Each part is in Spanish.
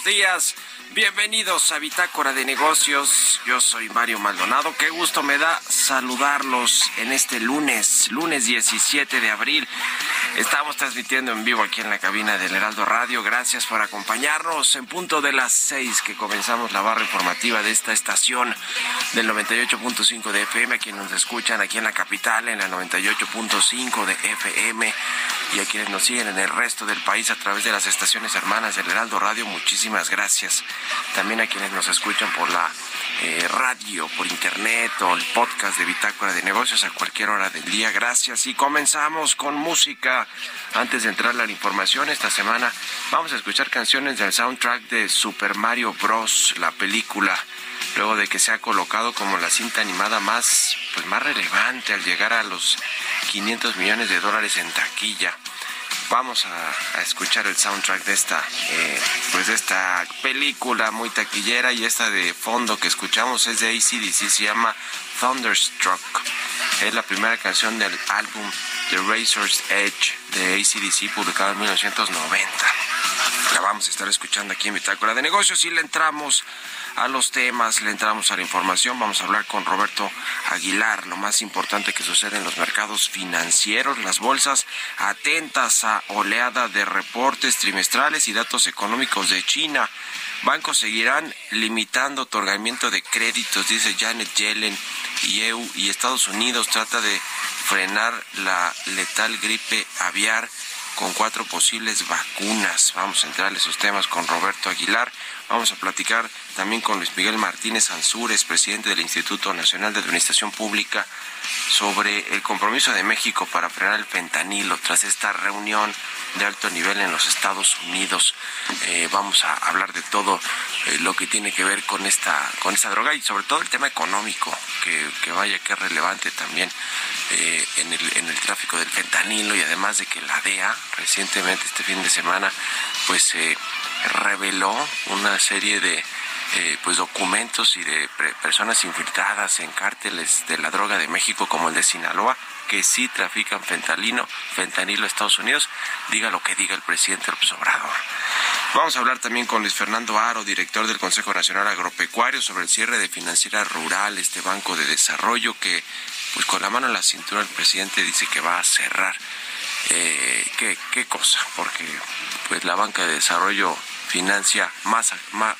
Buenos días. Bienvenidos a Bitácora de Negocios. Yo soy Mario Maldonado. Qué gusto me da saludarlos en este lunes, lunes 17 de abril. Estamos transmitiendo en vivo aquí en la cabina del Heraldo Radio. Gracias por acompañarnos en punto de las seis que comenzamos la barra informativa de esta estación del 98.5 de FM. A quienes nos escuchan aquí en la capital en la 98.5 de FM y a quienes nos siguen en el resto del país a través de las estaciones hermanas del Heraldo Radio, muchísimas gracias. También a quienes nos escuchan por la eh, radio, por internet o el podcast de Bitácora de Negocios a cualquier hora del día. Gracias. Y comenzamos con música. Antes de entrar a la información, esta semana vamos a escuchar canciones del soundtrack de Super Mario Bros., la película luego de que se ha colocado como la cinta animada más, pues más relevante al llegar a los 500 millones de dólares en taquilla. Vamos a, escuchar el soundtrack de esta, eh, pues de esta película muy taquillera y esta de fondo que escuchamos es de ACDC, se llama Thunderstruck. Es la primera canción del álbum The Razor's Edge de ACDC publicado en 1990. La vamos a estar escuchando aquí en Bitácora de Negocios y le entramos a los temas, le entramos a la información. Vamos a hablar con Roberto Aguilar, lo más importante que sucede en los mercados financieros, las bolsas atentas a oleada de reportes trimestrales y datos económicos de China. Bancos seguirán limitando otorgamiento de créditos, dice Janet Yellen, y EU y Estados Unidos trata de frenar la letal gripe aviar con cuatro posibles vacunas. Vamos a entrar en esos temas con Roberto Aguilar. Vamos a platicar también con Luis Miguel Martínez Ansúrez, presidente del Instituto Nacional de Administración Pública, sobre el compromiso de México para frenar el fentanilo tras esta reunión de alto nivel en los Estados Unidos. Eh, vamos a hablar de todo eh, lo que tiene que ver con esta, con esta droga y sobre todo el tema económico, que, vaya que es relevante también eh, en, el, en el tráfico del fentanilo y además de que la DEA recientemente este fin de semana pues reveló una serie de eh, pues documentos y de personas infiltradas en cárteles de la droga de México como el de Sinaloa que sí trafican fentanilo, fentanilo a Estados Unidos, diga lo que diga el presidente López Obrador. Vamos a hablar también con Luis Fernando Aro, director del Consejo Nacional Agropecuario, sobre el cierre de Financiera Rural, este banco de desarrollo que, pues con la mano en la cintura, el presidente dice que va a cerrar. Eh, ¿qué, ¿Qué cosa? Porque pues la banca de desarrollo financia más,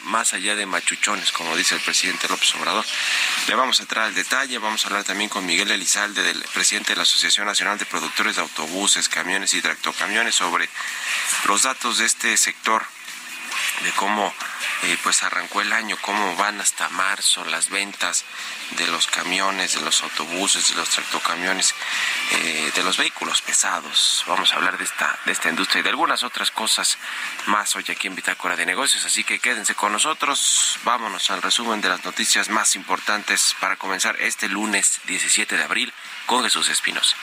más, allá de machuchones, como dice el presidente López Obrador. Le vamos a entrar al detalle, vamos a hablar también con Miguel Elizalde, del presidente de la Asociación Nacional de Productores de Autobuses, Camiones y Tractocamiones, sobre los datos de este sector, de cómo eh, pues arrancó el año, cómo van hasta marzo las ventas de los camiones, de los autobuses, de los tractocamiones, eh, de los vehículos pesados. Vamos a hablar de esta, de esta industria y de algunas otras cosas más hoy aquí en Bitácora de Negocios, así que quédense con nosotros. Vámonos al resumen de las noticias más importantes para comenzar este lunes 17 de abril con Jesús Espinos.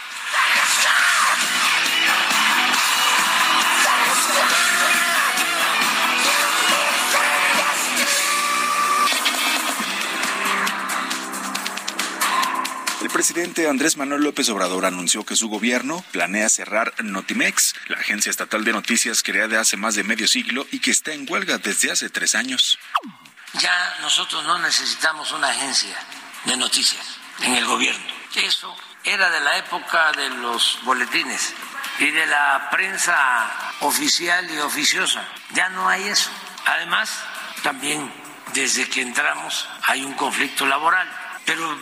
El presidente Andrés Manuel López Obrador anunció que su gobierno planea cerrar Notimex, la agencia estatal de noticias creada hace más de medio siglo y que está en huelga desde hace tres años. Ya nosotros no necesitamos una agencia de noticias en el gobierno. Eso era de la época de los boletines y de la prensa oficial y oficiosa. Ya no hay eso. Además, también desde que entramos hay un conflicto laboral, pero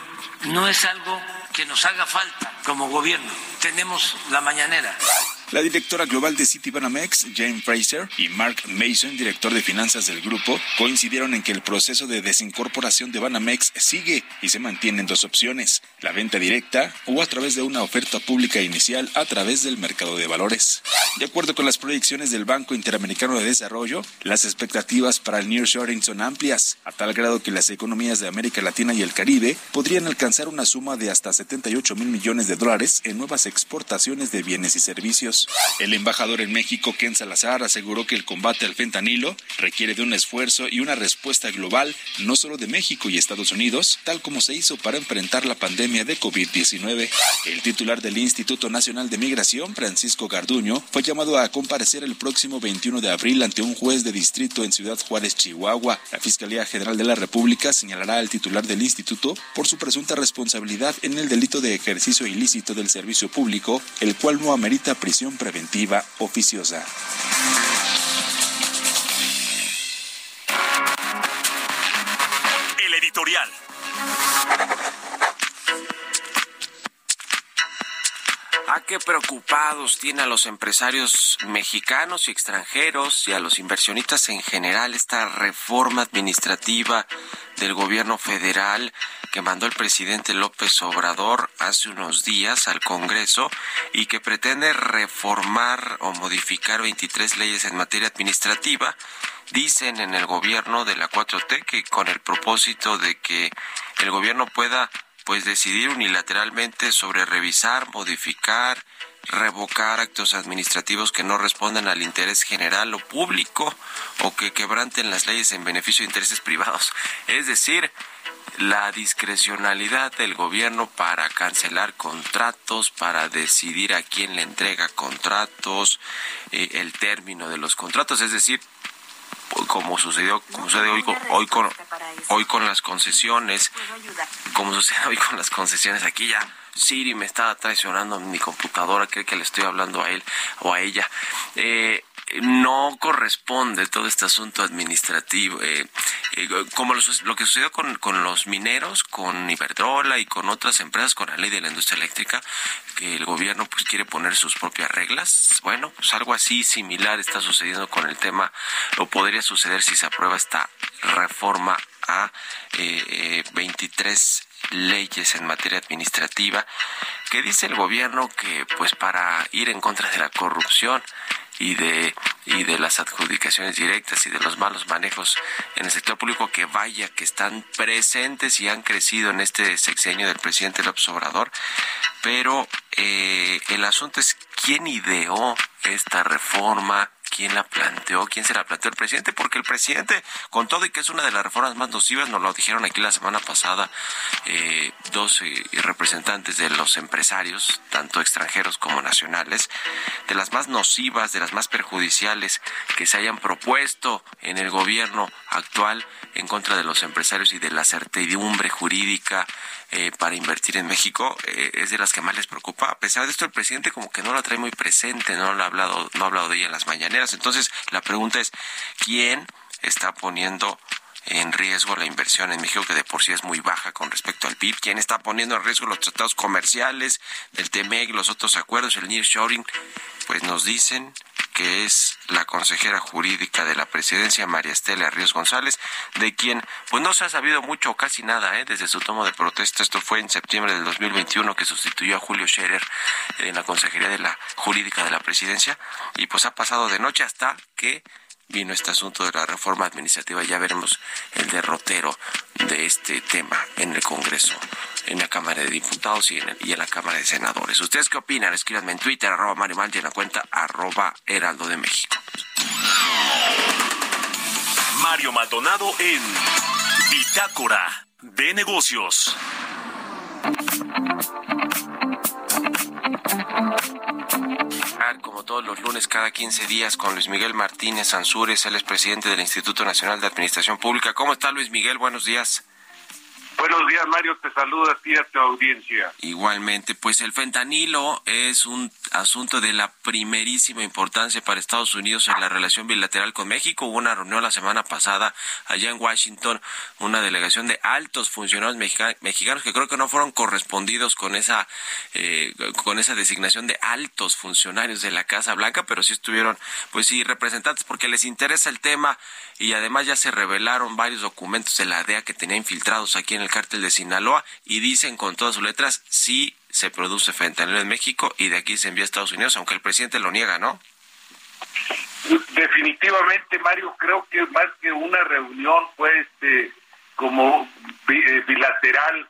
no es algo que nos haga falta como gobierno. Tenemos la mañanera. La directora global de Citibanamex, Jane Fraser, y Mark Mason, director de finanzas del grupo, coincidieron en que el proceso de desincorporación de Banamex sigue y se mantienen dos opciones, la venta directa o a través de una oferta pública inicial a través del mercado de valores. De acuerdo con las proyecciones del Banco Interamericano de Desarrollo, las expectativas para el nearshoring son amplias, a tal grado que las economías de América Latina y el Caribe podrían alcanzar una suma de hasta 78 mil millones de dólares en nuevas exportaciones de bienes y servicios. El embajador en México, Ken Salazar, aseguró que el combate al fentanilo requiere de un esfuerzo y una respuesta global, no solo de México y Estados Unidos, tal como se hizo para enfrentar la pandemia de COVID-19. El titular del Instituto Nacional de Migración, Francisco Garduño, fue llamado a comparecer el próximo 21 de abril ante un juez de distrito en Ciudad Juárez, Chihuahua. La Fiscalía General de la República señalará al titular del instituto por su presunta responsabilidad en el delito de ejercicio ilícito del servicio público, el cual no amerita prisión preventiva oficiosa. El editorial. Qué preocupados tiene a los empresarios mexicanos y extranjeros y a los inversionistas en general esta reforma administrativa del gobierno federal que mandó el presidente López Obrador hace unos días al Congreso y que pretende reformar o modificar 23 leyes en materia administrativa. Dicen en el gobierno de la 4T que con el propósito de que el gobierno pueda pues decidir unilateralmente sobre revisar, modificar, revocar actos administrativos que no respondan al interés general o público o que quebranten las leyes en beneficio de intereses privados. Es decir, la discrecionalidad del gobierno para cancelar contratos, para decidir a quién le entrega contratos, eh, el término de los contratos, es decir, como sucedió como sucede hoy con, hoy con hoy con las concesiones como sucede hoy con las concesiones aquí ya Siri me está traicionando mi computadora cree que le estoy hablando a él o a ella eh, no corresponde todo este asunto administrativo, eh, eh, como lo, que sucedió con, con, los mineros, con Iberdrola y con otras empresas, con la ley de la industria eléctrica, que el gobierno pues quiere poner sus propias reglas. Bueno, pues algo así similar está sucediendo con el tema, o podría suceder si se aprueba esta reforma a eh, 23 leyes en materia administrativa que dice el gobierno que pues para ir en contra de la corrupción y de y de las adjudicaciones directas y de los malos manejos en el sector público que vaya que están presentes y han crecido en este sexenio del presidente López Obrador. Pero eh, el asunto es quién ideó esta reforma quién la planteó, quién se la planteó el presidente, porque el presidente, con todo y que es una de las reformas más nocivas, nos lo dijeron aquí la semana pasada eh, dos eh, representantes de los empresarios, tanto extranjeros como nacionales, de las más nocivas, de las más perjudiciales que se hayan propuesto en el gobierno actual en contra de los empresarios y de la certidumbre jurídica eh, para invertir en México eh, es de las que más les preocupa. A pesar de esto, el presidente como que no la trae muy presente, no, lo ha hablado, no ha hablado de ella en las Entonces, la pregunta es, ¿quién está poniendo en riesgo la inversión en México, que de por sí es muy baja con respecto al PIB. ¿Quién está poniendo en riesgo los tratados comerciales del TMEG, los otros acuerdos, el nearshoring? Pues nos dicen que es la consejera jurídica de la presidencia, María Estela Ríos González, de quien pues no se ha sabido mucho o casi nada ¿eh? desde su tomo de protesta. Esto fue en septiembre del 2021 que sustituyó a Julio Scherer en la consejería de la jurídica de la presidencia y pues ha pasado de noche hasta que vino este asunto de la reforma administrativa. Ya veremos el derrotero de este tema en el Congreso, en la Cámara de Diputados y en, la Cámara de Senadores. ¿Ustedes qué opinan? Escríbanme en Twitter, arroba Mario y en la cuenta arroba Heraldo de México. Mario Maldonado en Bitácora de Negocios como todos los lunes cada 15 días con Luis Miguel Martínez Ansúrez, él es presidente del Instituto Nacional de Administración Pública. ¿Cómo está Luis Miguel? Buenos días. Buenos días, Mario. Te saluda a ti a tu audiencia. Igualmente, pues el fentanilo es un asunto de la primerísima importancia para Estados Unidos en la relación bilateral con México. Hubo una reunión la semana pasada allá en Washington, una delegación de altos funcionarios mexicanos que creo que no fueron correspondidos con esa eh, con esa designación de altos funcionarios de la Casa Blanca, pero sí estuvieron, pues sí, representantes porque les interesa el tema y además ya se revelaron varios documentos de la DEA que tenía infiltrados aquí en el cártel de Sinaloa y dicen con todas sus letras sí se produce fentanilo en México y de aquí se envía a Estados Unidos, aunque el presidente lo niega, ¿no? Definitivamente, Mario, creo que más que una reunión fue este como eh, bilateral,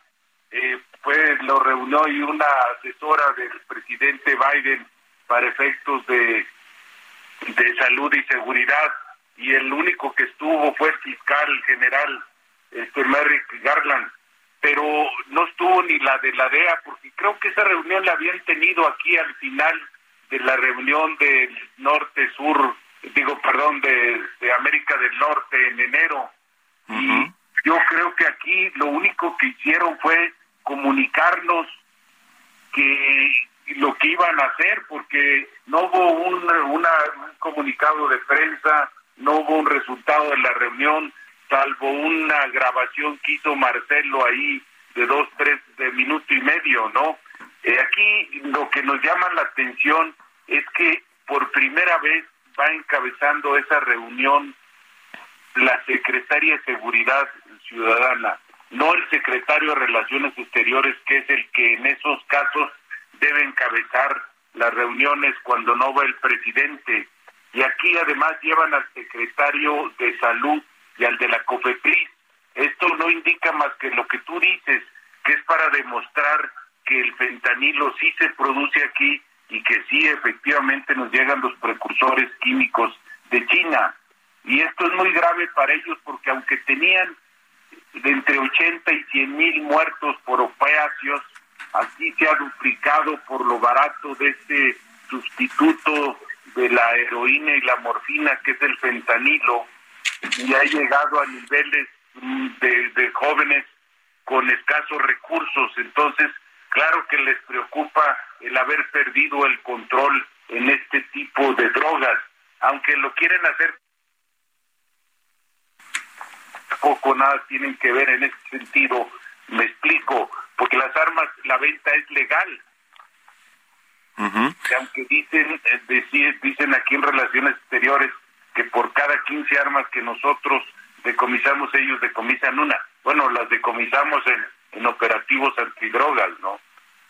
eh, pues lo reunió y una asesora del presidente Biden para efectos de, de salud y seguridad y el único que estuvo fue el fiscal general este Merrick Garland pero no estuvo ni la de la DEA porque creo que esa reunión la habían tenido aquí al final de la reunión del norte sur digo perdón de, América del Norte en enero. Y yo creo que aquí lo único que hicieron fue comunicarnos que lo que iban a hacer porque no hubo un, una, un comunicado de prensa no hubo un resultado de la reunión, salvo una grabación que hizo Marcelo ahí de dos, tres, de minuto y medio, ¿no? Eh, aquí lo que nos llama la atención es que por primera vez va encabezando esa reunión la secretaria de Seguridad Ciudadana, no el secretario de Relaciones Exteriores, que es el que en esos casos debe encabezar las reuniones cuando no va el presidente. Y aquí además llevan al secretario de Salud y al de la COFEPRIS. Esto no indica más que lo que tú dices, que es para demostrar que el fentanilo sí se produce aquí y que sí efectivamente nos llegan los precursores químicos de China. Y esto es muy grave para ellos porque aunque tenían entre 80 y 100 mil muertos por opiáceos, aquí se ha duplicado por lo barato de este sustituto de la heroína y la morfina, que es el fentanilo, y ha llegado a niveles mm, de, de jóvenes con escasos recursos. Entonces, claro que les preocupa el haber perdido el control en este tipo de drogas, aunque lo quieren hacer poco nada tienen que ver en ese sentido, me explico, porque las armas, la venta es legal. que aunque dicen, eh, dicen aquí en Relaciones Exteriores que por cada 15 armas que nosotros decomisamos, ellos decomisan una. Bueno, las decomisamos en, en operativos antidrogas, ¿no?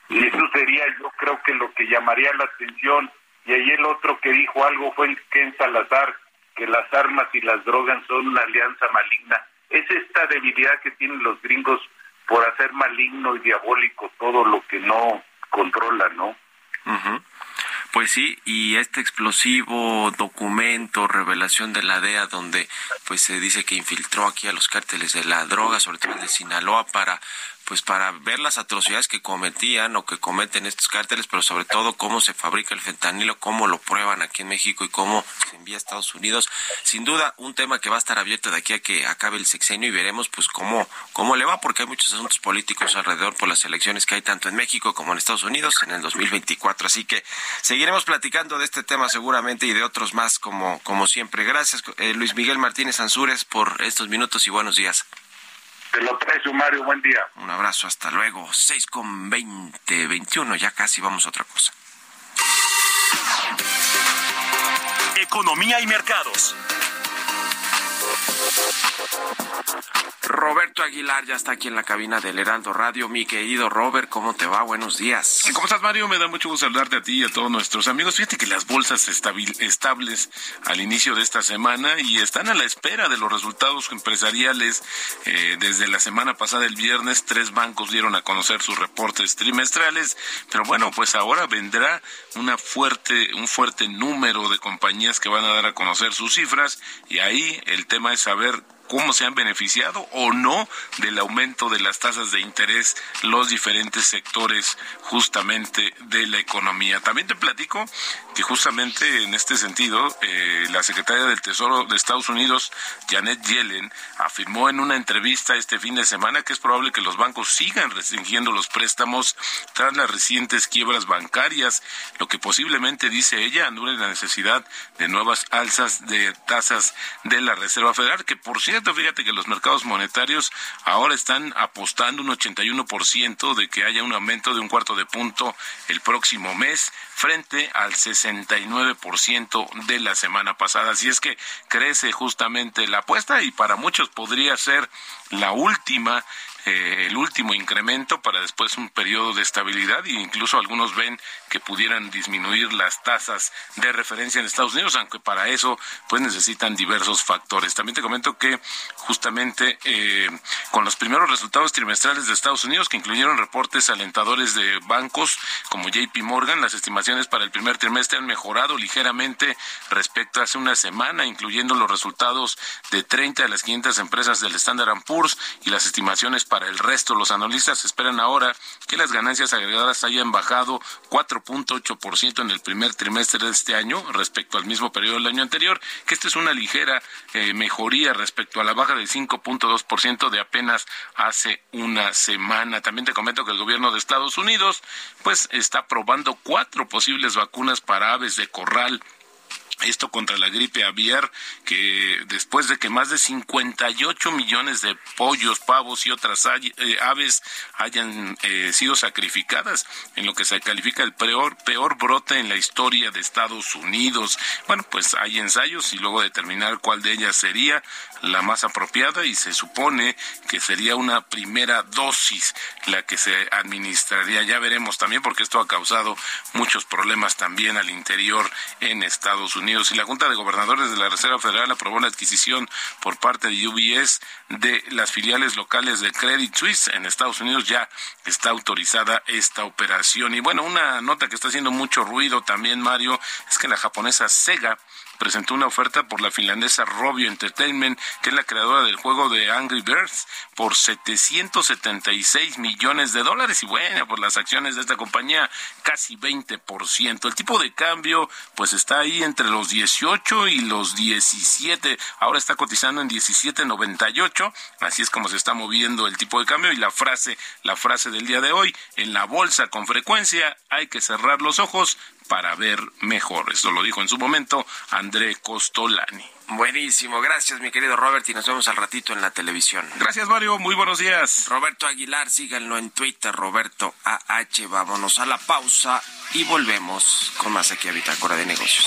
Y eso sería, yo creo que lo que llamaría la atención. Y ahí el otro que dijo algo fue Ken Salazar, que las armas y las drogas son una alianza maligna. Es esta debilidad que tienen los gringos por hacer maligno y diabólico todo lo que no controla, ¿no? Pues sí, y este explosivo documento, revelación de la DEA, donde pues se dice que infiltró aquí a los cárteles de la droga, sobre todo el de Sinaloa, para pues para ver las atrocidades que cometían o que cometen estos cárteles, pero sobre todo cómo se fabrica el fentanilo, cómo lo prueban aquí en México y cómo se envía a Estados Unidos. Sin duda, un tema que va a estar abierto de aquí a que acabe el sexenio y veremos pues cómo, cómo le va, porque hay muchos asuntos políticos alrededor por las elecciones que hay tanto en México como en Estados Unidos en el 2024. Así que seguiremos platicando de este tema seguramente y de otros más como, como siempre. Gracias, eh, Luis Miguel Martínez Ansúrez, por estos minutos y buenos días. Te lo precio, Mario. Buen día. Un abrazo, hasta luego. 6 con 20, 21, ya casi vamos a otra cosa. Economía y mercados. Roberto Aguilar ya está aquí en la cabina del Heraldo Radio. Mi querido Robert, ¿cómo te va? Buenos días. ¿Cómo estás, Mario? Me da mucho gusto saludarte a ti y a todos nuestros amigos. Fíjate que las bolsas estables al inicio de esta semana y están a la espera de los resultados empresariales. Eh, desde la semana pasada, el viernes, tres bancos dieron a conocer sus reportes trimestrales. Pero bueno, pues ahora vendrá una fuerte, un fuerte número de compañías que van a dar a conocer sus cifras y ahí el tema es saber cómo se han beneficiado o no del aumento de las tasas de interés los diferentes sectores justamente de la economía. También te platico que justamente en este sentido eh, la secretaria del Tesoro de Estados Unidos, Janet Yellen, afirmó en una entrevista este fin de semana que es probable que los bancos sigan restringiendo los préstamos tras las recientes quiebras bancarias, lo que posiblemente, dice ella, anule la necesidad de nuevas alzas de tasas de la Reserva Federal, que por cierto fíjate que los mercados monetarios ahora están apostando un 81% de que haya un aumento de un cuarto de punto el próximo mes frente al 69% de la semana pasada. Así es que crece justamente la apuesta y para muchos podría ser la última eh, el último incremento para después un periodo de estabilidad e incluso algunos ven que pudieran disminuir las tasas de referencia en Estados Unidos, aunque para eso pues necesitan diversos factores. También te comento que justamente eh, con los primeros resultados trimestrales de Estados Unidos que incluyeron reportes alentadores de bancos como JP Morgan, las estimaciones para el primer trimestre han mejorado ligeramente respecto a hace una semana, incluyendo los resultados de 30 de las 500 empresas del Standard Poor's y las estimaciones para para el resto. Los analistas esperan ahora que las ganancias agregadas hayan bajado 4.8% en el primer trimestre de este año respecto al mismo periodo del año anterior, que esta es una ligera eh, mejoría respecto a la baja del 5.2% de apenas hace una semana. También te comento que el gobierno de Estados Unidos pues está probando cuatro posibles vacunas para aves de corral esto contra la gripe aviar, que después de que más de 58 millones de pollos, pavos y otras eh, aves hayan eh, sido sacrificadas en lo que se califica el peor, peor brote en la historia de Estados Unidos. Bueno, pues hay ensayos y luego determinar cuál de ellas sería la más apropiada y se supone que sería una primera dosis la que se administraría. Ya veremos también porque esto ha causado muchos problemas también al interior en Estados Unidos y la Junta de Gobernadores de la Reserva Federal aprobó la adquisición por parte de UBS de las filiales locales de Credit Suisse en Estados Unidos. Ya está autorizada esta operación. Y bueno, una nota que está haciendo mucho ruido también, Mario, es que la japonesa Sega presentó una oferta por la finlandesa Robio Entertainment, que es la creadora del juego de Angry Birds, por 776 millones de dólares. Y bueno, por las acciones de esta compañía, casi 20%. El tipo de cambio, pues está ahí entre los 18 y los 17. Ahora está cotizando en 17.98. Así es como se está moviendo el tipo de cambio. Y la frase, la frase del día de hoy, en la bolsa con frecuencia hay que cerrar los ojos para ver mejor. Esto lo dijo en su momento André Costolani. Buenísimo, gracias mi querido Robert y nos vemos al ratito en la televisión. Gracias Mario, muy buenos días. Roberto Aguilar, síganlo en Twitter, Roberto AH. Vámonos a la pausa y volvemos con más aquí a Bitácora de Negocios.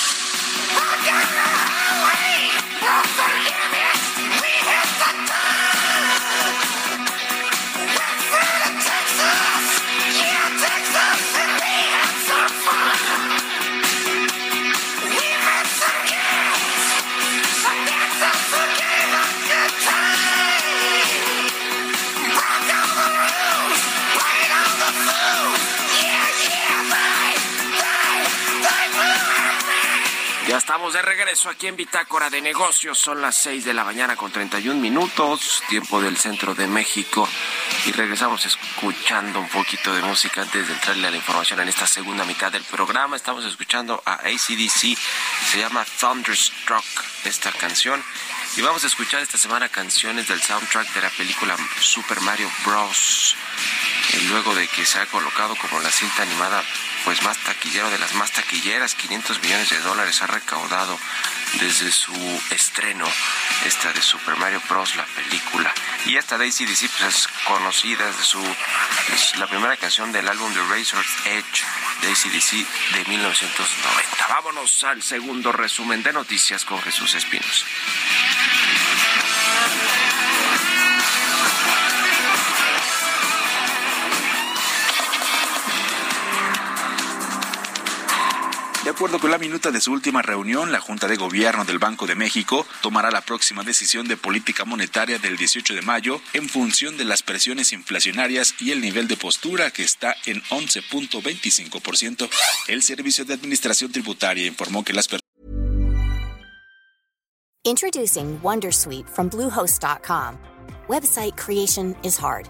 De regreso aquí en Bitácora de Negocios. Son las 6 de la mañana con 31 minutos, tiempo del centro de México. Y regresamos escuchando un poquito de música antes de entrarle a la información en esta segunda mitad del programa. Estamos escuchando a ACDC, se llama Thunderstruck esta canción. Y vamos a escuchar esta semana canciones del soundtrack de la película Super Mario Bros. Eh, luego de que se ha colocado como la cinta animada pues más taquillero de las más taquilleras, 500 millones de dólares ha recaudado desde su estreno, esta de Super Mario Bros, la película. Y esta de ACDC pues, es conocida, su, la primera canción del álbum The Razor's Edge de ACDC de 1990. Vámonos al segundo resumen de noticias con Jesús Espinos. De acuerdo con la minuta de su última reunión, la Junta de Gobierno del Banco de México tomará la próxima decisión de política monetaria del 18 de mayo en función de las presiones inflacionarias y el nivel de postura que está en 11.25%. El Servicio de Administración Tributaria informó que las personas Introducing Wondersuite from Bluehost.com. Website creation is hard.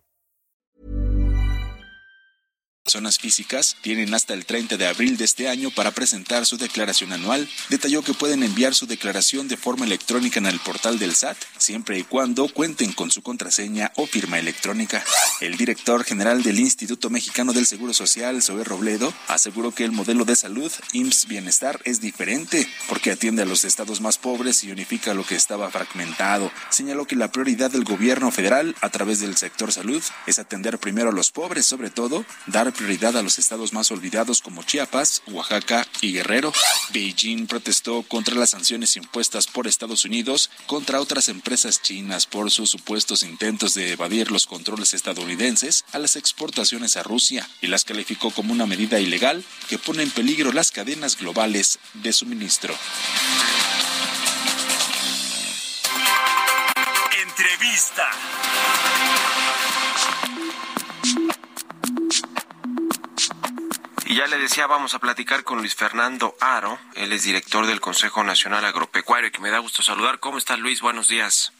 personas físicas tienen hasta el 30 de abril de este año para presentar su declaración anual. Detalló que pueden enviar su declaración de forma electrónica en el portal del SAT, siempre y cuando cuenten con su contraseña o firma electrónica. El director general del Instituto Mexicano del Seguro Social, Zoe Robledo, aseguró que el modelo de salud IMSS Bienestar es diferente porque atiende a los estados más pobres y unifica lo que estaba fragmentado. Señaló que la prioridad del gobierno federal a través del sector salud es atender primero a los pobres, sobre todo dar prioridad a los estados más olvidados como Chiapas, Oaxaca y Guerrero. Beijing protestó contra las sanciones impuestas por Estados Unidos contra otras empresas chinas por sus supuestos intentos de evadir los controles estadounidenses a las exportaciones a Rusia y las calificó como una medida ilegal que pone en peligro las cadenas globales de suministro. Entrevista. Ya le decía, vamos a platicar con Luis Fernando Aro, él es director del Consejo Nacional Agropecuario, que me da gusto saludar. ¿Cómo estás, Luis? Buenos días.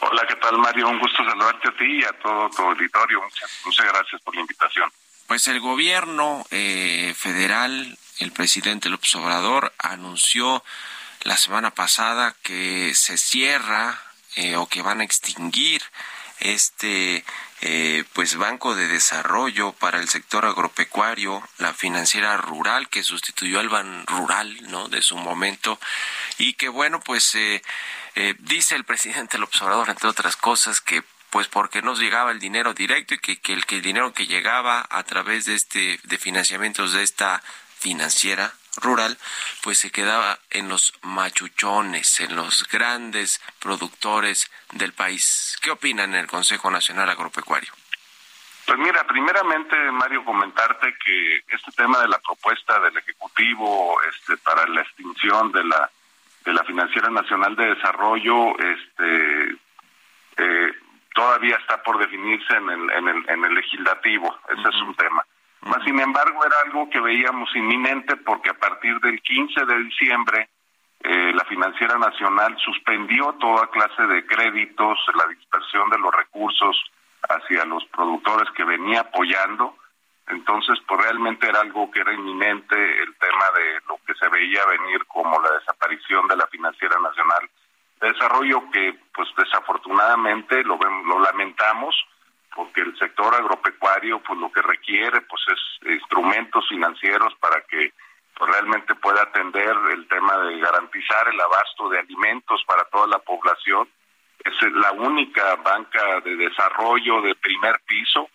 Hola, ¿qué tal, Mario? Un gusto saludarte a ti y a todo tu auditorio. Muchas, muchas gracias por la invitación. Pues el gobierno eh, federal, el presidente López Obrador, anunció la semana pasada que se cierra eh, o que van a extinguir este eh, pues Banco de Desarrollo para el sector agropecuario, la financiera rural que sustituyó al Ban Rural, ¿no? De su momento y que bueno, pues eh, eh, dice el presidente López Obrador entre otras cosas que pues porque nos llegaba el dinero directo y que, que, el, que el dinero que llegaba a través de este de financiamientos de esta financiera rural, pues se quedaba en los machuchones, en los grandes productores del país. ¿Qué opinan en el Consejo Nacional Agropecuario? Pues mira, primeramente, Mario, comentarte que este tema de la propuesta del Ejecutivo este, para la extinción de la de la Financiera Nacional de Desarrollo este, eh, todavía está por definirse en el, en el, en el legislativo. Ese es un tema. Mas, sin embargo, era algo que veíamos inminente porque a partir del 15 de diciembre eh, la Financiera Nacional suspendió toda clase de créditos, la dispersión de los recursos hacia los productores que venía apoyando. Entonces, pues realmente era algo que era inminente el tema de lo que se veía venir como la desaparición de la Financiera Nacional de Desarrollo, que pues desafortunadamente lo, lo lamentamos, porque el sector agropecuario pues lo que requiere pues es instrumentos financieros para que pues, realmente pueda atender el tema de garantizar el abasto de alimentos para toda la población. Es la única banca de desarrollo de primer piso.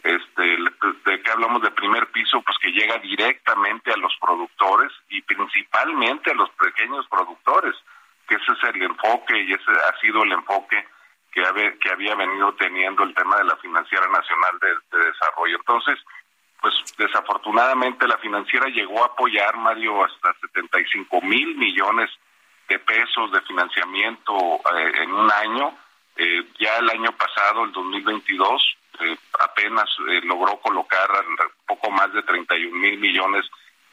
Este, de que hablamos de primer piso, pues que llega directamente a los productores y principalmente a los pequeños productores, que ese es el enfoque y ese ha sido el enfoque que, había, que había venido teniendo el tema de la Financiera Nacional de, Desarrollo. Entonces, pues desafortunadamente la financiera llegó a apoyar, Mario, hasta 75 mil millones de pesos de financiamiento eh, en un año. Eh, ya el año pasado, el 2022, eh, apenas logró colocar poco más de 31 mil millones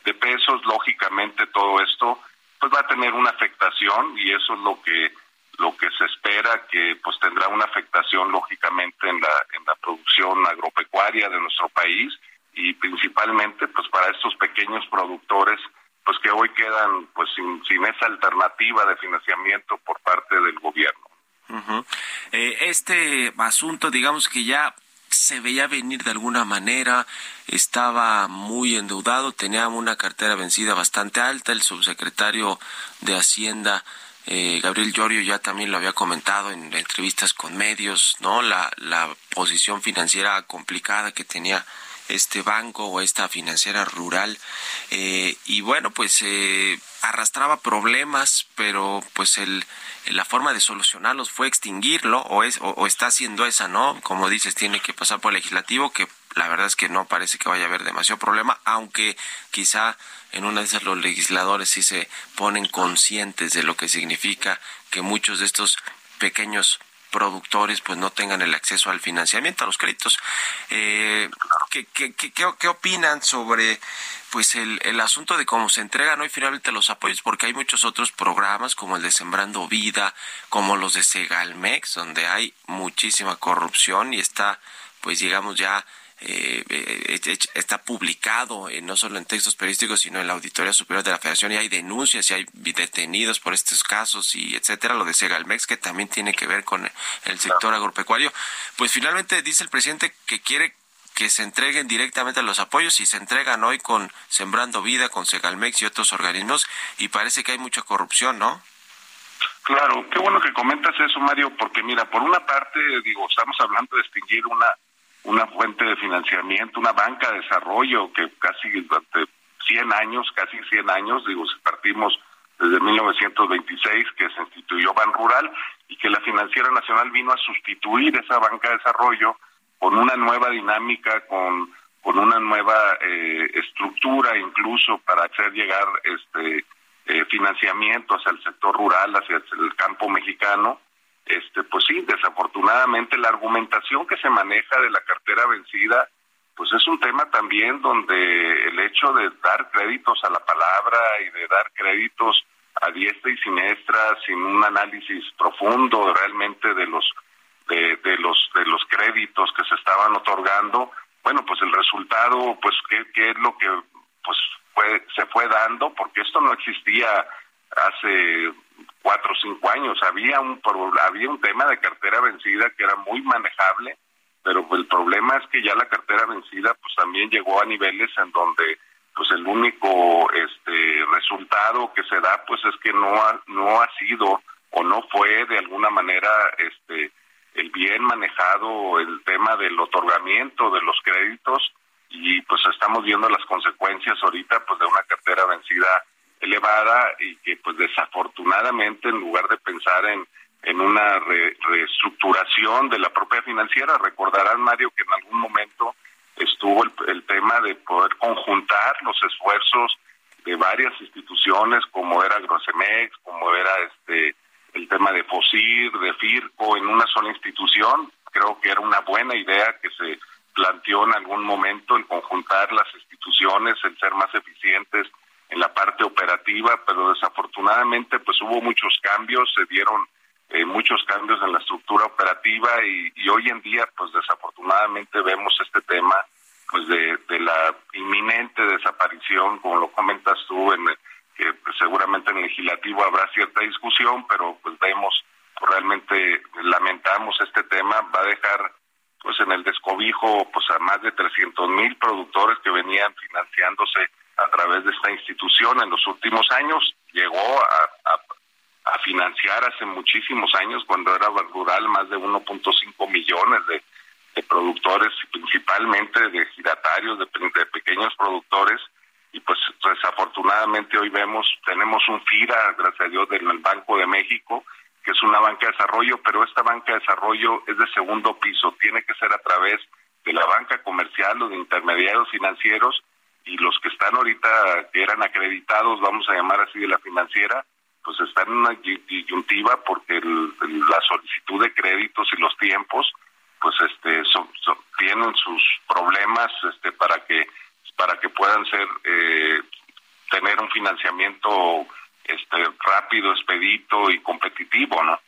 de pesos. Lógicamente todo esto pues va a tener una afectación y eso es lo que lo que se espera que pues tendrá una afectación lógicamente en la en la producción agropecuaria de nuestro país y principalmente pues para estos pequeños productores pues que hoy quedan pues sin, sin esa alternativa de financiamiento por parte del gobierno. eh, este asunto digamos que ya se veía venir de alguna manera, estaba muy endeudado, tenía una cartera vencida bastante alta, el subsecretario de Hacienda eh, Gabriel Llorio ya también lo había comentado en entrevistas con medios, ¿no? La, la posición financiera complicada que tenía este banco o esta financiera rural eh, y bueno pues eh, arrastraba problemas pero pues el la forma de solucionarlos fue extinguirlo o es o, está haciendo esa no como dices tiene que pasar por el legislativo que la verdad es que no parece que vaya a haber demasiado problema aunque quizá en una de esas los legisladores sí se ponen conscientes de lo que significa que muchos de estos pequeños productores pues no tengan el acceso al financiamiento, a los créditos. Eh, ¿qué, qué, qué, qué, opinan sobre pues el, el asunto de cómo se entregan hoy finalmente los apoyos? Porque hay muchos otros programas como el de Sembrando Vida, como los de Segalmex, donde hay muchísima corrupción y está pues digamos ya eh, eh, está publicado no solo en textos periodísticos, sino en la Auditoría Superior de la Federación y hay denuncias y hay detenidos por estos casos y etcétera, lo de Segalmex que también tiene que ver con el sector agropecuario. Pues finalmente dice el presidente que quiere que se entreguen directamente los apoyos y se entregan hoy con Sembrando Vida, con Segalmex y otros organismos y parece que hay mucha corrupción, ¿no? Claro, qué bueno que comentas eso, Mario, porque mira, por una parte, digo, estamos hablando de extinguir una una fuente de financiamiento, una banca de desarrollo que casi durante 100 años, casi 100 años, digo, si partimos desde 1926 que se instituyó Ban Rural y que la Financiera Nacional vino a sustituir esa banca de desarrollo con una nueva dinámica, con, con una nueva eh, estructura incluso para hacer llegar este eh, financiamiento hacia el sector rural, hacia el campo mexicano este, pues sí, desafortunadamente la argumentación que se maneja de la cartera vencida, pues es un tema también donde el hecho de dar créditos a la palabra y de dar créditos a diestra y siniestra sin un análisis profundo realmente de los de, los de los créditos que se estaban otorgando, bueno, pues el resultado, pues qué, qué es lo que pues fue, se fue dando, porque esto no existía hace cuatro o cinco años. Había un, había un tema de cartera vencida que era muy manejable, pero el problema es que ya la cartera vencida pues también llegó a niveles en donde pues el único este resultado que se da pues es que no ha, no ha sido o no fue de alguna manera este el bien manejado el tema del otorgamiento de los créditos y pues estamos viendo las consecuencias ahorita pues de una cartera vencida elevada y que pues desafortunadamente en lugar de pensar en, en una reestructuración de la propia financiera, recordarán Mario que en algún momento estuvo el, tema de poder conjuntar los esfuerzos de varias instituciones como era Grosemex, como era este el tema de FOSIR, de FIRCO en una sola institución, creo que era una buena idea que se planteó en algún momento el conjuntar las instituciones, el ser más eficientes en la parte operativa, pero desafortunadamente pues hubo muchos cambios, se dieron eh, muchos cambios en la estructura operativa y, hoy en día pues desafortunadamente vemos este tema pues de, la inminente desaparición, como lo comentas tú, en que pues, seguramente en el legislativo habrá cierta discusión, pero pues vemos, realmente lamentamos este tema, va a dejar pues en el descobijo pues a más de 300 mil productores que venían financiándose a través de esta institución en los últimos años. Llegó a, financiar hace muchísimos años, cuando era rural, más de 1.5 millones de, productores, principalmente de giratarios, de, pequeños productores. Y pues desafortunadamente hoy vemos, tenemos un FIRA, gracias a Dios, del Banco de México, que es una banca de desarrollo, pero esta banca de desarrollo es de segundo piso, tiene que ser a través de la banca comercial o de intermediarios financieros y los que están ahorita, eran acreditados, vamos a llamar así, de la financiera, pues están en una disyuntiva porque la solicitud de créditos y los tiempos, pues este, tienen sus problemas este, para que para que puedan ser eh, tener un financiamiento este rápido, expedito y competitivo, ¿no?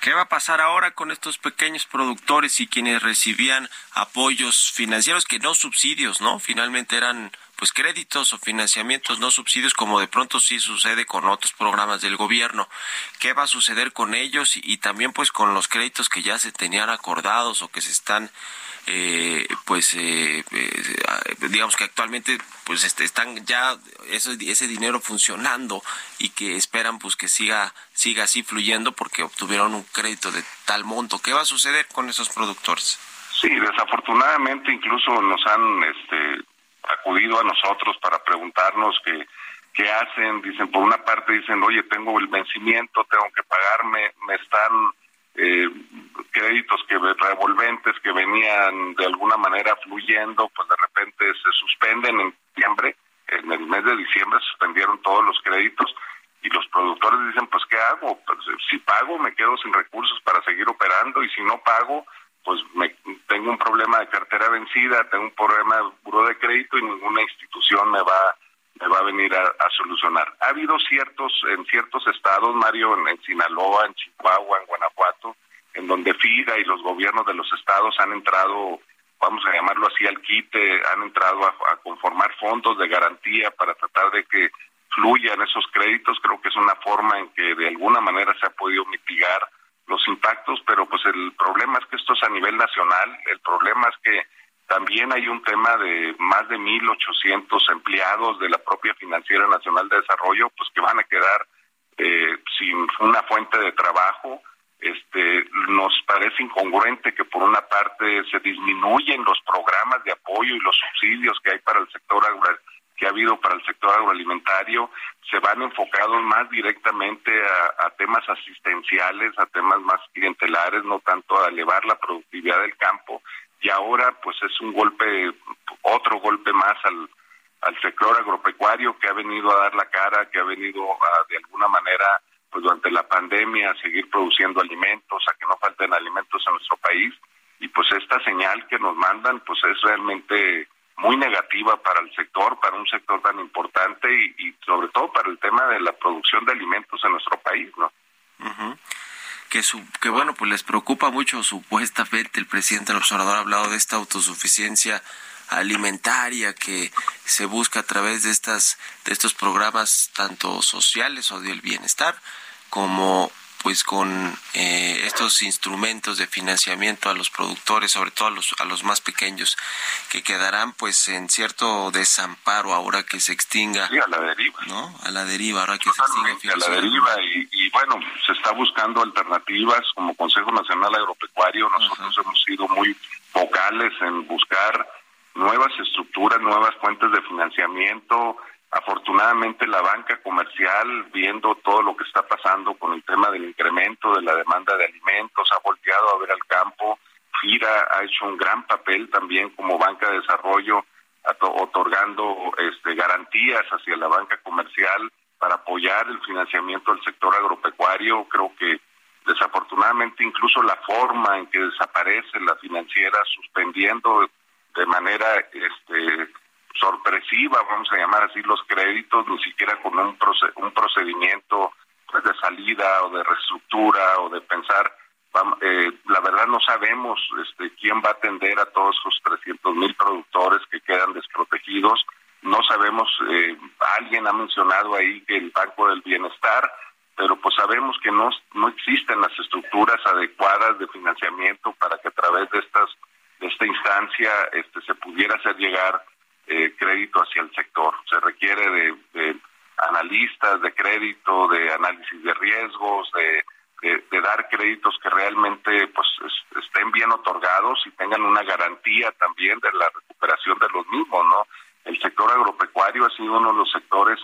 ¿Qué va a pasar ahora con estos pequeños productores y quienes recibían apoyos financieros que no subsidios, ¿no? Finalmente eran pues créditos o financiamientos, no subsidios, como de pronto sí sucede con otros programas del gobierno. ¿Qué va a suceder con ellos y, también pues con los créditos que ya se tenían acordados o que se están eh, pues eh, eh, digamos que actualmente pues este, están ya ese, ese dinero funcionando y que esperan pues que siga siga así fluyendo porque obtuvieron un crédito de tal monto. ¿Qué va a suceder con esos productores? Sí, desafortunadamente incluso nos han este, acudido a nosotros para preguntarnos qué, qué hacen. Dicen, por una parte dicen, oye, tengo el vencimiento, tengo que pagarme, me están eh, créditos que revolventes que venían de alguna manera fluyendo, pues de repente se suspenden en diciembre, en el mes de diciembre suspendieron todos los créditos y los productores dicen, pues ¿qué hago? Pues, si pago me quedo sin recursos para seguir operando y si no pago, pues me, tengo un problema de cartera vencida, tengo un problema de buro de crédito y ninguna institución me va me va a venir a, solucionar. Ha habido ciertos, en ciertos estados, Mario, en, Sinaloa, en Chihuahua, en Guanajuato, en donde FIRA y los gobiernos de los estados han entrado vamos a llamarlo así, al quite, han entrado a, conformar fondos de garantía para tratar de que fluyan esos créditos. Creo que es una forma en que de alguna manera se ha podido mitigar los impactos, pero pues el problema es que esto es a nivel nacional. El problema es que también hay un tema de más de 1.800 empleados de la propia Financiera Nacional de Desarrollo, pues que van a quedar eh, sin una fuente de trabajo este, nos parece incongruente que por una parte se disminuyen los programas de apoyo y los subsidios que hay para el sector que ha habido para el sector agroalimentario se van enfocados más directamente a, a, temas asistenciales, a temas más clientelares, no tanto a elevar la productividad del campo. Y ahora, pues es un golpe, otro golpe más al, al sector agropecuario que ha venido a dar la cara, que ha venido a, de alguna manera pues durante la pandemia a seguir produciendo alimentos, a que no falten alimentos en nuestro país y pues esta señal que nos mandan pues es realmente muy negativa para el sector, para un sector tan importante y, sobre todo para el tema de la producción de alimentos en nuestro país, ¿no? Que, su, que bueno, pues les preocupa mucho supuestamente el presidente del observador ha hablado de esta autosuficiencia alimentaria que se busca a través de estas de estos programas tanto sociales o del bienestar como pues con eh, estos instrumentos de financiamiento a los productores, sobre todo a los, a los más pequeños, que quedarán pues en cierto desamparo ahora que se extinga. Sí, a la deriva. ¿No? A la deriva, ahora que se extinga. A la deriva y, y, bueno, se está buscando alternativas como Consejo Nacional Agropecuario, nosotros hemos sido muy vocales en buscar nuevas estructuras, nuevas fuentes de financiamiento. Afortunadamente la banca comercial, viendo todo lo que está pasando con el tema del incremento de la demanda de alimentos, ha volteado a ver al campo. FIRA ha hecho un gran papel también como banca de desarrollo, otorgando este, garantías hacia la banca comercial para apoyar el financiamiento del sector agropecuario. Creo que desafortunadamente incluso la forma en que desaparece la financiera suspendiendo de manera este, sorpresiva, vamos a llamar así, los créditos, ni siquiera con un, un procedimiento pues, de salida o de reestructura o de pensar, eh, la verdad no sabemos este, quién va a atender a todos esos 300 mil productores que quedan desprotegidos, no sabemos, eh, alguien ha mencionado ahí que el Banco del Bienestar, pero pues sabemos que no, no existen las estructuras adecuadas de financiamiento para que a través de estas de esta instancia este, se pudiera hacer llegar eh, crédito hacia el sector. Se requiere de, analistas de crédito, de análisis de riesgos, de, dar créditos que realmente pues estén bien otorgados y tengan una garantía también de la recuperación de los mismos, ¿no? El sector agropecuario ha sido uno de los sectores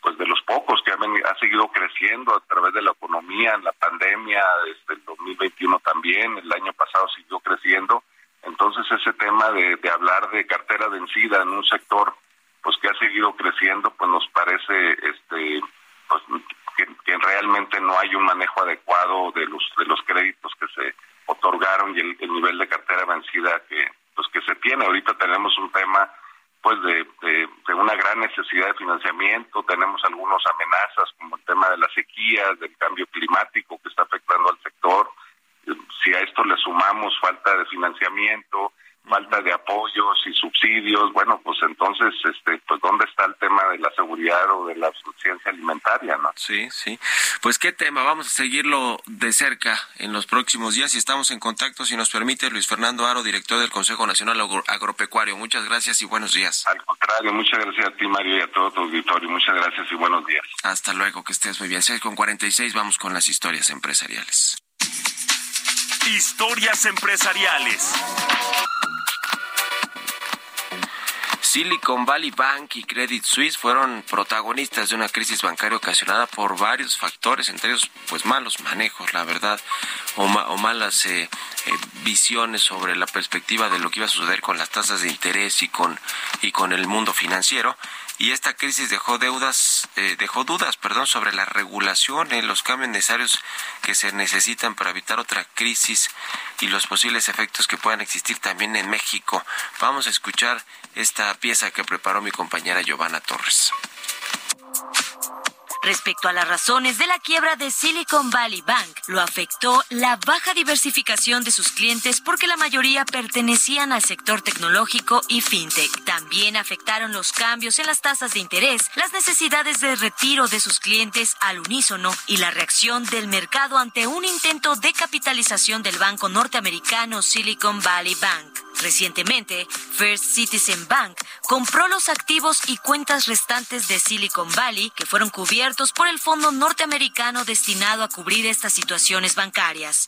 pues de los pocos que ha, ha seguido creciendo a través de la economía en la pandemia, desde el 2021 también, el año pasado siguió creciendo entonces ese tema de, hablar de cartera vencida en un sector pues que ha seguido creciendo, pues nos parece este pues que, realmente no hay un manejo adecuado de los de los créditos que se otorgaron y el, nivel de cartera vencida que pues que se tiene. Ahorita tenemos un tema pues de, de, una gran necesidad de financiamiento, tenemos algunas amenazas como el tema de la sequía, del cambio climático que está afectando al sector, si a esto le sumamos falta de financiamiento, falta de apoyos y subsidios, bueno, pues entonces, este, pues dónde está el tema de la seguridad o de la suficiencia alimentaria, ¿no? Sí, sí. Pues qué tema, vamos a seguirlo de cerca en los próximos días y estamos en contacto, si nos permite, Luis Fernando Aro, director del Consejo Nacional Agropecuario. Muchas gracias y buenos días. Al contrario, muchas gracias a ti, Mario, y a todo tu auditorio. Muchas gracias y buenos días. Hasta luego, que estés muy bien. 6 con 46, vamos con las historias empresariales. Historias empresariales. Silicon Valley Bank y Credit Suisse fueron protagonistas de una crisis bancaria ocasionada por varios factores, entre ellos pues malos manejos, la verdad, o, malas eh, eh, visiones sobre la perspectiva de lo que iba a suceder con las tasas de interés y con y con el mundo financiero y esta crisis dejó deudas, eh, dejó dudas, perdón, sobre la regulación y los cambios necesarios que se necesitan para evitar otra crisis y los posibles efectos que puedan existir también en México. Vamos a escuchar esta pieza que preparó mi compañera Giovanna Torres. Respecto a las razones de la quiebra de Silicon Valley Bank, lo afectó la baja diversificación de sus clientes porque la mayoría pertenecían al sector tecnológico y fintech. También afectaron los cambios en las tasas de interés, las necesidades de retiro de sus clientes al unísono y la reacción del mercado ante un intento de capitalización del banco norteamericano Silicon Valley Bank. Recientemente, First Citizen Bank compró los activos y cuentas restantes de Silicon Valley que fueron cubiertos por el fondo norteamericano destinado a cubrir estas situaciones bancarias.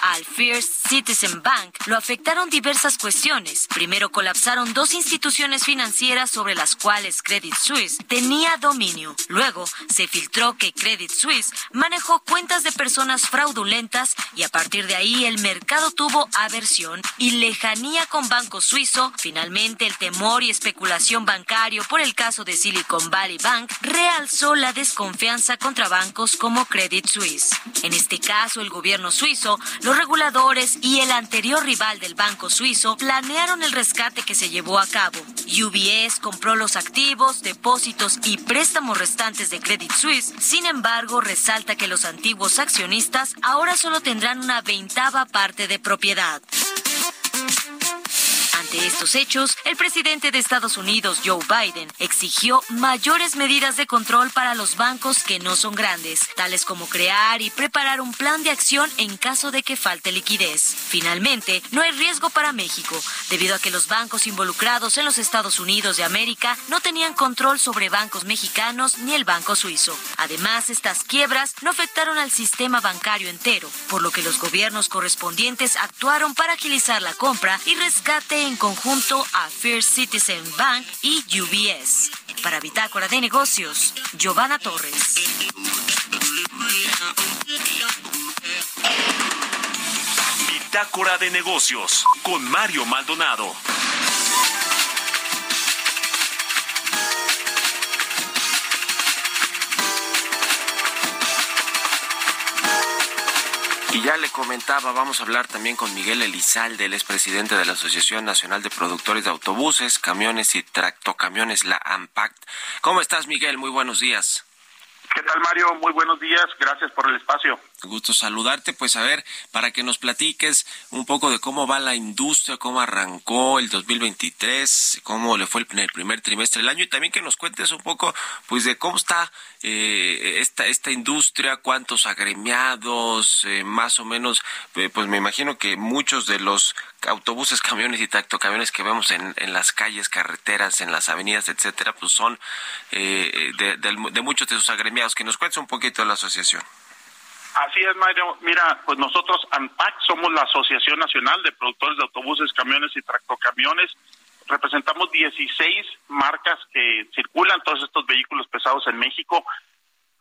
Al First Citizen Bank lo afectaron diversas cuestiones. Primero colapsaron dos instituciones financieras sobre las cuales Credit Suisse tenía dominio. Luego se filtró que Credit Suisse manejó cuentas de personas fraudulentas y a partir de ahí el mercado tuvo aversión y lejanía con Banco Suizo. Finalmente el temor y especulación bancario por el caso de Silicon Valley Bank realzó la desconfianza contra bancos como Credit Suisse. En este caso el gobierno suizo los reguladores y el anterior rival del banco suizo planearon el rescate que se llevó a cabo. UBS compró los activos, depósitos y préstamos restantes de Credit Suisse. Sin embargo, resalta que los antiguos accionistas ahora solo tendrán una veintava parte de propiedad. Ante estos hechos, el presidente de Estados Unidos, Joe Biden, exigió mayores medidas de control para los bancos que no son grandes, tales como crear y preparar un plan de acción en caso de que falte liquidez. Finalmente, no hay riesgo para México, debido a que los bancos involucrados en los Estados Unidos de América no tenían control sobre bancos mexicanos ni el banco suizo. Además, estas quiebras no afectaron al sistema bancario entero, por lo que los gobiernos correspondientes actuaron para agilizar la compra y rescate en conjunto a First Citizen Bank y UBS. Para Bitácora de Negocios, Giovanna Torres. Bitácora de Negocios con Mario Maldonado. Y ya le comentaba, vamos a hablar también con Miguel Elizalde, el expresidente de la Asociación Nacional de Productores de Autobuses, Camiones y Tractocamiones, la AMPACT. ¿Cómo estás, Miguel? Muy buenos días. ¿Qué tal, Mario? Muy buenos días. Gracias por el espacio. Gusto saludarte. Pues a ver, para que nos platiques un poco de cómo va la industria, cómo arrancó el 2023, cómo le fue el, primer trimestre del año y también que nos cuentes un poco, pues, de cómo está eh, esta esta industria, cuántos agremiados, eh, más o menos, eh, pues me imagino que muchos de los autobuses, camiones y tractocamiones que vemos en, en las calles, carreteras, en las avenidas, etcétera, pues son eh, de, de, de muchos de sus agremiados. Que nos cuentes un poquito de la asociación. Así es, Mario. Mira, pues nosotros, ANPAC, somos la Asociación Nacional de Productores de Autobuses, Camiones y Tractocamiones. Representamos 16 marcas que circulan todos estos vehículos pesados en México.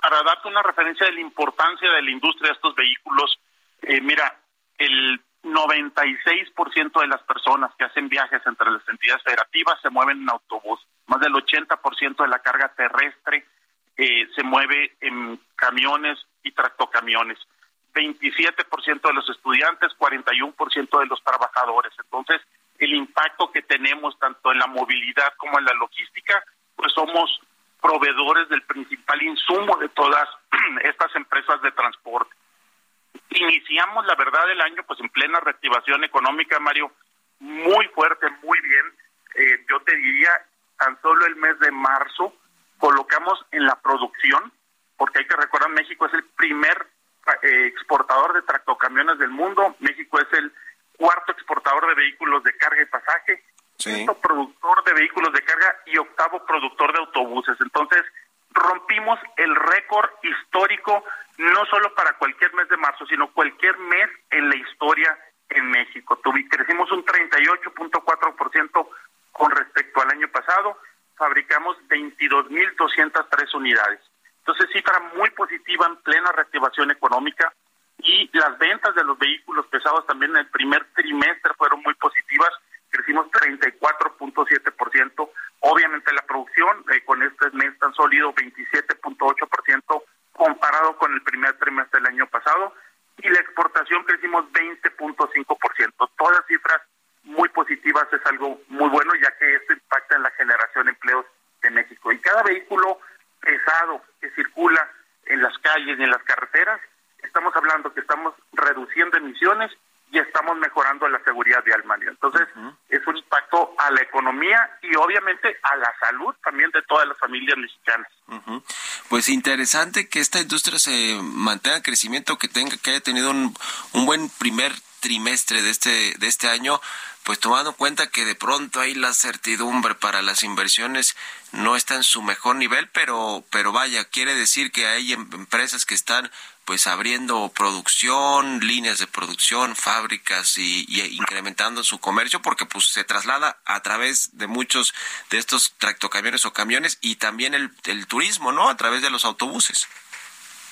Para darte una referencia de la importancia de la industria de estos vehículos, eh, mira, el 96% de las personas que hacen viajes entre las entidades federativas se mueven en autobús. Más del 80% de la carga terrestre eh, se mueve en camiones y tractocamiones. 27% de los estudiantes, 41% de los trabajadores. Entonces, el impacto que tenemos tanto en la movilidad como en la logística, pues somos proveedores del principal insumo de todas estas empresas de transporte. Iniciamos, la verdad, el año pues en plena reactivación económica, Mario, muy fuerte, muy bien. Eh, yo te diría, tan solo el mes de marzo colocamos en la producción, porque hay que recordar, México es el primer eh, exportador de tractocamiones del mundo, México es el cuarto exportador de vehículos de carga y pasaje, quinto productor de vehículos de carga y octavo productor de autobuses. Entonces, rompimos el récord histórico no solo para cualquier mes de marzo, sino cualquier mes en la historia en México. crecimos un 38.4% con respecto al año pasado, fabricamos 22.203 unidades. Entonces, cifra muy positiva en plena reactivación económica y las ventas de los vehículos pesados también en el primer trimestre fueron muy positivas, crecimos 34.7%, obviamente la producción eh, con este mes tan sólido 27.8% comparado con el primer trimestre del año pasado y la exportación crecimos 20.5%. Todas cifras muy positivas es algo muy bueno ya que esto impacta en la generación de empleos de México. Y cada vehículo pesado calles ni en las carreteras, estamos hablando que estamos reduciendo emisiones y estamos mejorando la seguridad vial, Mario. Entonces, es un impacto a la economía y obviamente a la salud también de todas las familias mexicanas. Pues interesante que esta industria se mantenga en crecimiento, que tenga, que haya tenido un, un buen primer trimestre de este, de este año, pues tomando en cuenta que de pronto ahí la certidumbre para las inversiones no está en su mejor nivel, pero, pero vaya, quiere decir que hay em, empresas que están pues abriendo producción, líneas de producción, fábricas y, incrementando su comercio porque pues se traslada a través de muchos de estos tractocamiones o camiones y también el, el turismo, ¿no? A través de los autobuses.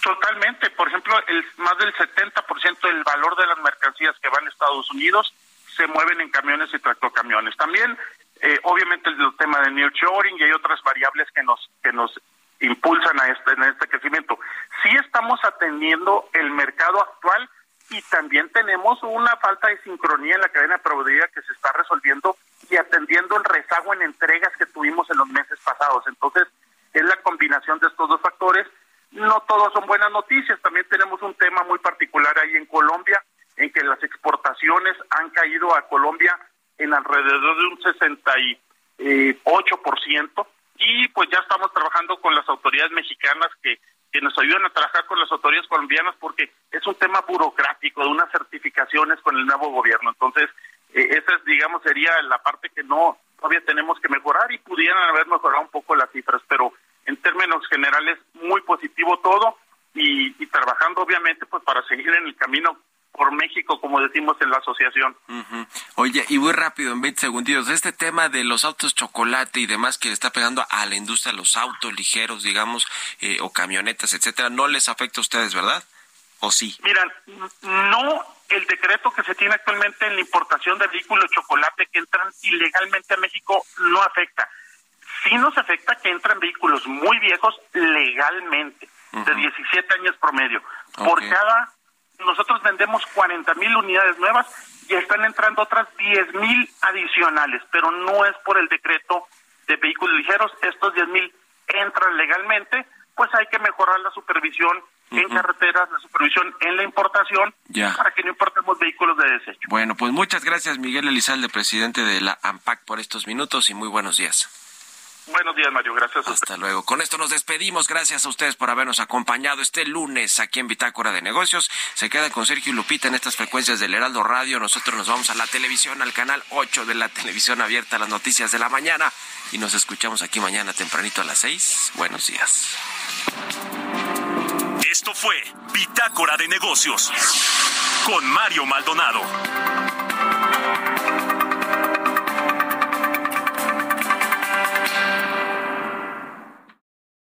Totalmente. Por ejemplo, el, más del 70% del valor de las mercancías que van a Estados Unidos se mueven en camiones y tractocamiones. También, eh, obviamente, el tema de nearshoring y hay otras variables que nos que nos impulsan a este, en este crecimiento. Sí estamos atendiendo el mercado actual y también tenemos una falta de sincronía en la cadena de proveeduría que se está resolviendo y atendiendo el rezago en entregas que tuvimos en los meses pasados. Entonces, es la combinación de estos dos factores. No todos son buenas noticias, también tenemos un tema muy particular ahí en Colombia, en que las exportaciones han caído a Colombia en alrededor de un 68%, y pues ya estamos trabajando con las autoridades mexicanas que, que nos ayudan a trabajar con las autoridades colombianas porque es un tema burocrático de unas certificaciones con el nuevo gobierno. Entonces, eh, esa es, digamos, sería la parte que no todavía tenemos que mejorar y pudieran haber mejorado un poco las cifras, pero en términos generales muy positivo todo y, y trabajando obviamente pues para seguir en el camino por México, como decimos en la asociación. Oye, y muy rápido, en 20 segundos, este tema de los autos chocolate y demás que le está pegando a la industria, los autos ligeros, digamos, eh, o camionetas, etcétera, no les afecta a ustedes, ¿verdad? ¿O sí? Miran, no el decreto que se tiene actualmente en la importación de vehículos chocolate que entran ilegalmente a México no afecta. Sí nos afecta que entran vehículos muy viejos legalmente, de 17 años promedio. Por cada nosotros vendemos 40 mil unidades nuevas y están entrando otras 10 mil adicionales, pero no es por el decreto de vehículos ligeros, estos 10 mil entran legalmente, pues hay que mejorar la supervisión en carreteras, la supervisión en la importación, para que no importemos vehículos de desecho. Bueno, pues muchas gracias Miguel Elizalde, presidente de la AMPAC, por estos minutos y muy buenos días. Buenos días, Mario. Gracias. Hasta luego. Con esto nos despedimos. Gracias a ustedes por habernos acompañado este lunes aquí en Bitácora de Negocios. Se queda con Sergio y Lupita en estas frecuencias del Heraldo Radio. Nosotros nos vamos a la televisión, al canal 8 de la televisión abierta, las noticias de la mañana. Y nos escuchamos aquí mañana tempranito a las 6. Buenos días. Esto fue Bitácora de Negocios con Mario Maldonado.